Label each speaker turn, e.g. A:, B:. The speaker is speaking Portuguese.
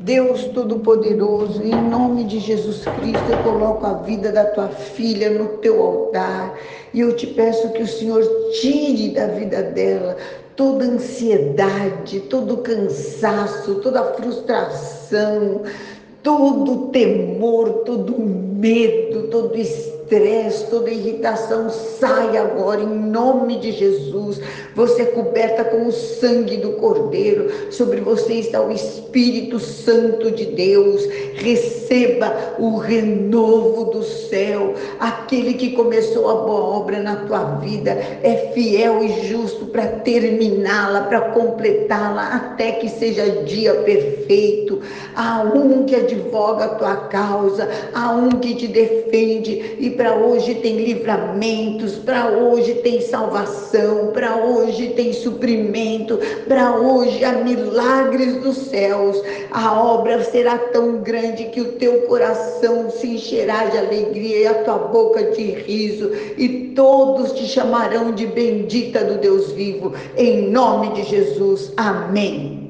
A: Deus Todo-Poderoso, em nome de Jesus Cristo, eu coloco a vida da tua filha no teu altar. E eu te peço que o Senhor tire da vida dela toda ansiedade, todo cansaço, toda frustração, todo temor, todo medo, todo estresse estresse, toda irritação sai agora em nome de Jesus. Você é coberta com o sangue do Cordeiro. Sobre você está o Espírito Santo de Deus. Receba o renovo do céu. Aquele que começou a boa obra na tua vida é fiel e justo para terminá-la, para completá-la até que seja dia perfeito. Há um que advoga a tua causa, há um que te defende e para hoje tem livramentos, para hoje tem salvação, para hoje tem suprimento, para hoje há milagres dos céus. A obra será tão grande que o teu coração se encherá de alegria e a tua boca de riso, e todos te chamarão de bendita do Deus vivo, em nome de Jesus. Amém.